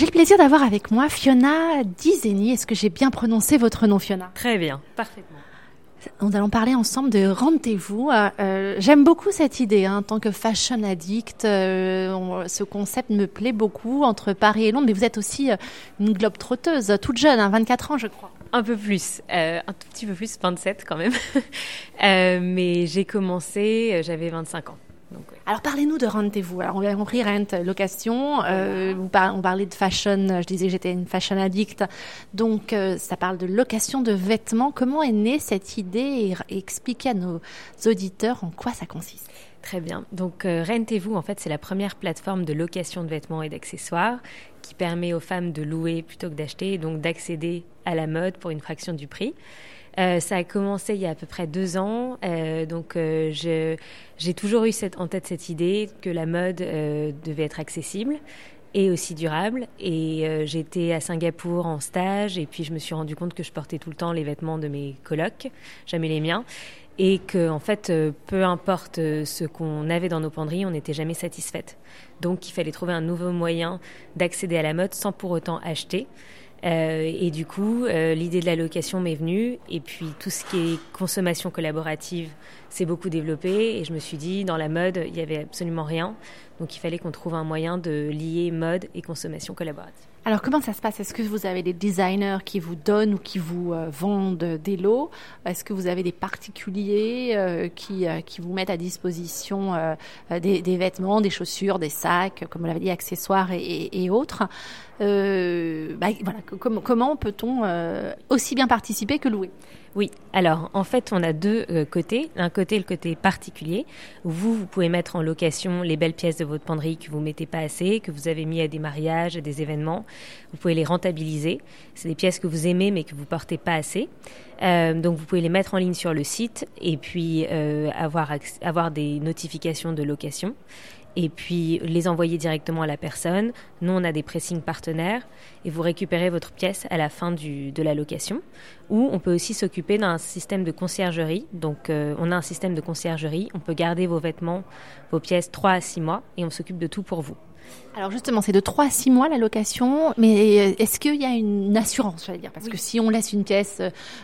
J'ai le plaisir d'avoir avec moi Fiona Dizeni. Est-ce que j'ai bien prononcé votre nom, Fiona? Très bien, parfaitement. Nous allons parler ensemble de rendez-vous. Euh, J'aime beaucoup cette idée hein, en tant que fashion addict. Euh, ce concept me plaît beaucoup entre Paris et Londres. Mais vous êtes aussi euh, une globe trotteuse, toute jeune, hein, 24 ans, je crois. Un peu plus, euh, un tout petit peu plus, 27 quand même. Euh, mais j'ai commencé, j'avais 25 ans. Alors parlez-nous de rendez-vous. Alors on a compris rent, location. Euh, on parlait de fashion. Je disais que j'étais une fashion addict. Donc euh, ça parle de location de vêtements. Comment est née cette idée et, expliquez à nos auditeurs en quoi ça consiste? Très bien. Donc euh, Rentez-vous, en fait, c'est la première plateforme de location de vêtements et d'accessoires qui permet aux femmes de louer plutôt que d'acheter, donc d'accéder à la mode pour une fraction du prix. Euh, ça a commencé il y a à peu près deux ans. Euh, donc, euh, j'ai toujours eu en tête cette idée que la mode devait être accessible et aussi durable. Et j'étais à Singapour en stage et puis je me suis rendu compte que je portais tout le temps les vêtements de mes colocs, jamais les miens. Et que, en fait, peu importe ce qu'on avait dans nos penderies, on n'était jamais satisfaite. Donc, il fallait trouver un nouveau moyen d'accéder à la mode sans pour autant acheter. Euh, et du coup, euh, l'idée de la location m'est venue. Et puis, tout ce qui est consommation collaborative s'est beaucoup développé. Et je me suis dit, dans la mode, il n'y avait absolument rien. Donc, il fallait qu'on trouve un moyen de lier mode et consommation collaborative. Alors comment ça se passe? Est-ce que vous avez des designers qui vous donnent ou qui vous euh, vendent des lots? Est-ce que vous avez des particuliers euh, qui, euh, qui vous mettent à disposition des, des, vêtements, des chaussures, des sacs, comme on l'avait dit, accessoires et, et autres? Bah, voilà, com Comment peut-on aussi bien participer que louer? Oui, alors en fait on a deux côtés. Un côté, le côté particulier. Vous, vous pouvez mettre en location les belles pièces de votre penderie que vous mettez pas assez, que vous avez mis à des mariages, à des événements. Vous pouvez les rentabiliser. C'est des pièces que vous aimez mais que vous portez pas assez. Euh, donc vous pouvez les mettre en ligne sur le site et puis euh, avoir, avoir des notifications de location et puis les envoyer directement à la personne. Nous, on a des pressings partenaires et vous récupérez votre pièce à la fin du, de la location. Ou on peut aussi s'occuper d'un système de conciergerie. Donc, euh, on a un système de conciergerie. On peut garder vos vêtements, vos pièces 3 à 6 mois et on s'occupe de tout pour vous. Alors justement, c'est de 3 à 6 mois la location, mais est-ce qu'il y a une assurance, j'allais dire? Parce oui. que si on laisse une pièce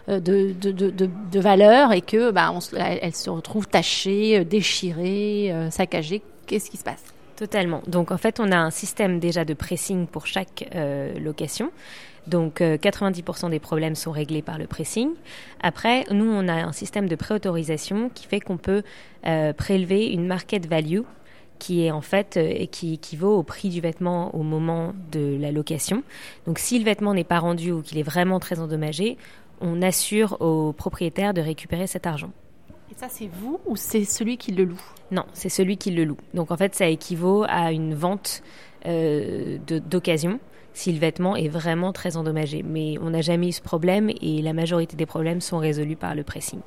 euh, de, de, de, de valeur et que bah, on, elle se retrouve tachée, déchirée, euh, saccagée, qu'est-ce qui se passe? Totalement. Donc en fait, on a un système déjà de pressing pour chaque euh, location. Donc euh, 90% des problèmes sont réglés par le pressing. Après, nous, on a un système de préautorisation qui fait qu'on peut euh, prélever une market value qui est en fait euh, qui équivaut au prix du vêtement au moment de la location. Donc si le vêtement n'est pas rendu ou qu'il est vraiment très endommagé, on assure au propriétaire de récupérer cet argent. Et ça, c'est vous ou c'est celui qui le loue? Non, c'est celui qui le loue. Donc en fait, ça équivaut à une vente euh, d'occasion si le vêtement est vraiment très endommagé. Mais on n'a jamais eu ce problème et la majorité des problèmes sont résolus par le pressing.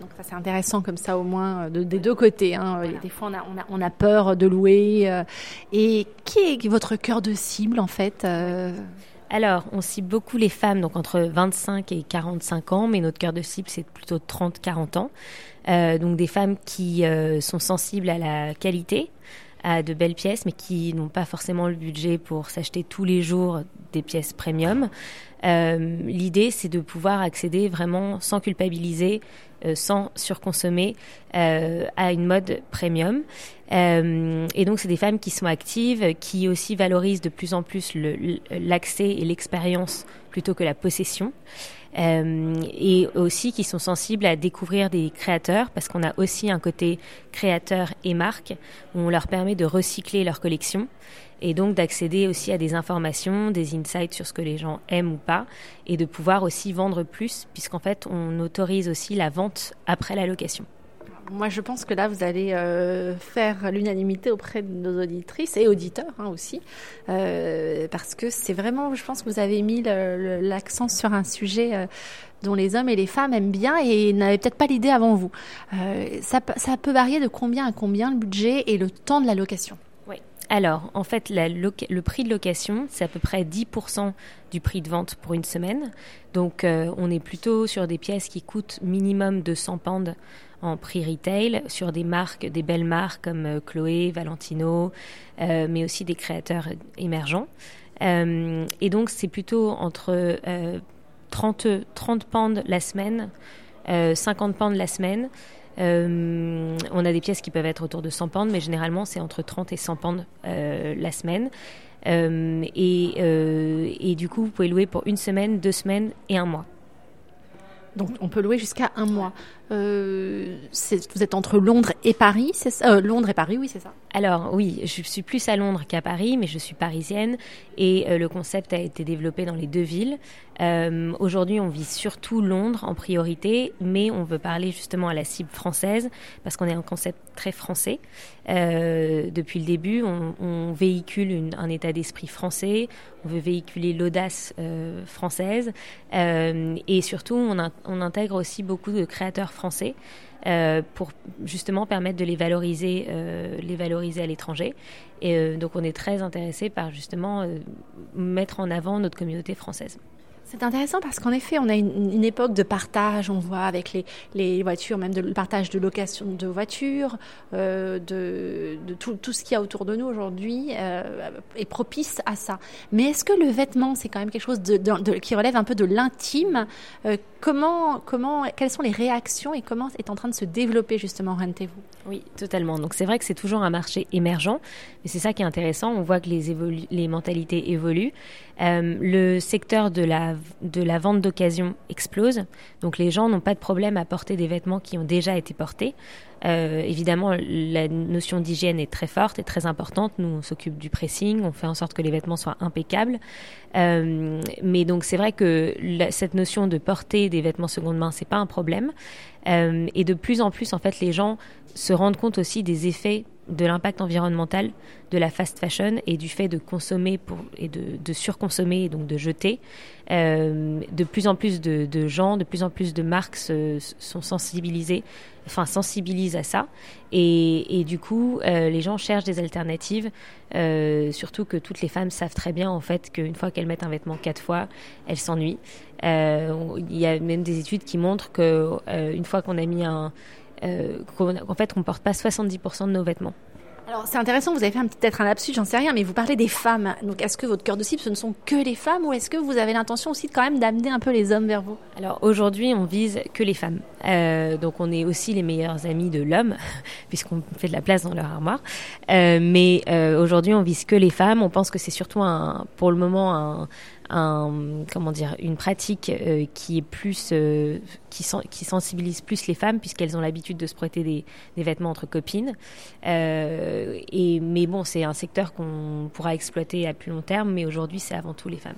Donc ça c'est intéressant comme ça au moins de, des deux côtés. Hein. Voilà. Des fois on a, on, a, on a, peur de louer. Euh, et qui est votre cœur de cible en fait euh... Alors, on cible beaucoup les femmes, donc entre 25 et 45 ans, mais notre cœur de cible, c'est plutôt 30-40 ans. Euh, donc des femmes qui euh, sont sensibles à la qualité, à de belles pièces, mais qui n'ont pas forcément le budget pour s'acheter tous les jours des pièces premium. Euh, L'idée, c'est de pouvoir accéder vraiment sans culpabiliser, euh, sans surconsommer euh, à une mode premium. Et donc, c'est des femmes qui sont actives, qui aussi valorisent de plus en plus l'accès et l'expérience plutôt que la possession. Euh, et aussi qui sont sensibles à découvrir des créateurs parce qu'on a aussi un côté créateur et marque où on leur permet de recycler leur collection et donc d'accéder aussi à des informations, des insights sur ce que les gens aiment ou pas, et de pouvoir aussi vendre plus, puisqu'en fait, on autorise aussi la vente après la location. Moi, je pense que là, vous allez euh, faire l'unanimité auprès de nos auditrices et auditeurs hein, aussi, euh, parce que c'est vraiment, je pense que vous avez mis l'accent sur un sujet euh, dont les hommes et les femmes aiment bien et n'avaient peut-être pas l'idée avant vous. Ça, peut varier de combien à combien le budget et le temps de la location alors, en fait, le prix de location, c'est à peu près 10% du prix de vente pour une semaine. Donc, on est plutôt sur des pièces qui coûtent minimum 200 pounds en prix retail, sur des marques, des belles marques comme euh, Chloé, Valentino, euh, mais aussi des créateurs émergents. et donc, c'est plutôt entre 30, 30 pounds la semaine, 50 pounds la semaine. on a des pièces qui peuvent être autour de 100 pounds, mais généralement c'est entre 30 et 100 pounds la semaine. et, et, du coup, vous pouvez louer pour une semaine, deux semaines et un mois. Donc on peut louer jusqu'à un mois. Euh, vous êtes entre Londres et Paris, c'est ça? Euh, Londres et Paris, oui, c'est ça. Alors oui, je suis plus à Londres qu'à Paris, mais je suis parisienne et euh, le concept a été développé dans les deux villes. Aujourd'hui, on vise surtout Londres en priorité, mais on veut parler justement à la cible française parce qu'on est un concept très français. depuis le début, on, véhicule un état d'esprit français, on veut véhiculer l'audace française et surtout, on, on intègre aussi beaucoup de créateurs français euh, pour justement permettre de les valoriser, euh, les valoriser à l'étranger. Et euh, donc on est très intéressé par justement mettre en avant notre communauté française. C'est intéressant parce qu'en effet, on a une, époque de partage, on voit avec les, voitures, même de partage de location de voitures, de, tout, ce qu'il y a autour de nous aujourd'hui est propice à ça. Mais est-ce que le vêtement, c'est quand même quelque chose qui relève un peu de l'intime Comment, comment, quelles sont les réactions et comment est en train de se développer justement Rentez-vous? Oui, totalement. Donc c'est vrai que c'est toujours un marché émergent, mais c'est ça qui est intéressant. On voit que les, les mentalités évoluent. Euh, le secteur de la, de la vente d'occasion explose. Donc les gens n'ont pas de problème à porter des vêtements qui ont déjà été portés. Euh, évidemment, la notion d'hygiène est très forte et très importante. Nous, on s'occupe du pressing, on fait en sorte que les vêtements soient impeccables. Euh, mais donc, c'est vrai que cette notion de porter des vêtements seconde main, c'est pas un problème. Euh, et de plus en plus, en fait, les gens se rendent compte aussi des effets de l'impact environnemental de la fast fashion et du fait de consommer et de, surconsommer et donc de jeter. Euh, de plus en plus de, gens, de plus en plus de marques sont sensibilisés, enfin sensibilisent à ça. Et, du coup, euh, les gens cherchent des alternatives. Surtout que toutes les femmes savent très bien en fait qu'une fois qu'elles mettent un vêtement quatre fois, elles s'ennuient. Euh, il y a même des études qui montrent que euh, une fois qu'on a mis un euh, qu'en fait, on porte pas 70% de nos vêtements. Alors c'est intéressant, vous avez fait peut-être un lapsus, j'en sais rien, mais vous parlez des femmes. Donc est-ce que votre cœur de cible, ce ne sont que les femmes ou est-ce que vous avez l'intention aussi quand même d'amener un peu les hommes vers vous? Alors aujourd'hui, on vise que les femmes. Euh, donc on est aussi les meilleurs amis de l'homme, puisqu'on fait de la place dans leur armoire. Euh, mais euh, aujourd'hui, on vise que les femmes. On pense que c'est surtout un, pour le moment un, un, comment dire, une pratique euh, qui est plus, euh, qui, sensibilise plus les femmes puisqu'elles ont l'habitude de se prêter des, des, vêtements entre copines. Euh, et mais bon, c'est un secteur qu'on pourra exploiter à plus long terme, mais aujourd'hui, c'est avant tout les femmes.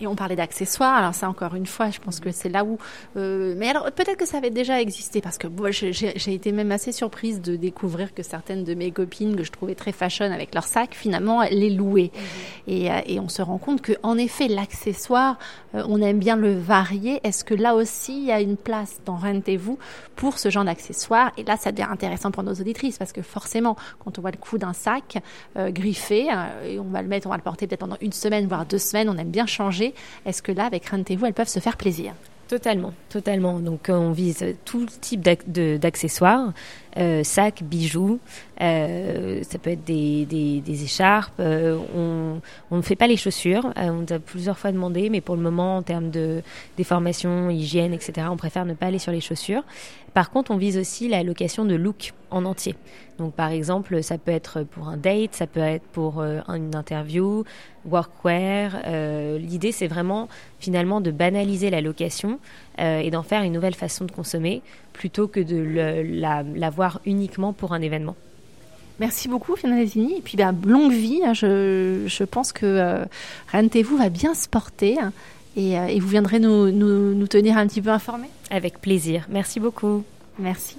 Et on parlait d'accessoires. Alors ça, encore une fois, je pense que c'est là où. Euh, mais alors peut-être que ça avait déjà existé parce que moi, j'ai été même assez surprise de découvrir que certaines de mes copines que je trouvais très fashion avec leurs sacs, finalement, les louaient. Mhm. Et, euh, et, on se rend compte que, en effet, l'accessoire, euh, on aime bien le varier. Est-ce que là aussi, il y a une place dans Rentez-vous pour ce genre d'accessoires? Et là, ça devient intéressant pour nos auditrices parce que forcément, quand on voit le coup d'un sac griffé, et on va le mettre, on va le porter peut-être pendant une semaine, voire deux semaines, on aime bien changer. Est-ce que là, avec Rendez-vous, elles peuvent se faire plaisir? Totalement, totalement. Donc euh, on vise tout type d'accessoires, euh, sacs, bijoux, euh, ça peut être des, des, écharpes. on, on, ne fait pas les chaussures, on nous a plusieurs fois demandé, mais pour le moment, en termes de déformation, hygiène, etc., on préfère ne pas aller sur les chaussures. Par contre, on vise aussi la location de look en entier. Donc par exemple, ça peut être pour un date, ça peut être pour une interview, workwear. L'idée, c'est vraiment finalement de banaliser la location euh, et d'en faire une nouvelle façon de consommer plutôt que de la, la, voir uniquement pour un événement. Merci beaucoup, Fiona Lesini. Et puis, bah, longue vie. Hein. je, je, pense que euh, Rentez-vous va bien se porter. Hein. et, euh, et, vous viendrez nous, nous, nous tenir un petit peu informés Avec plaisir. Merci beaucoup. Merci.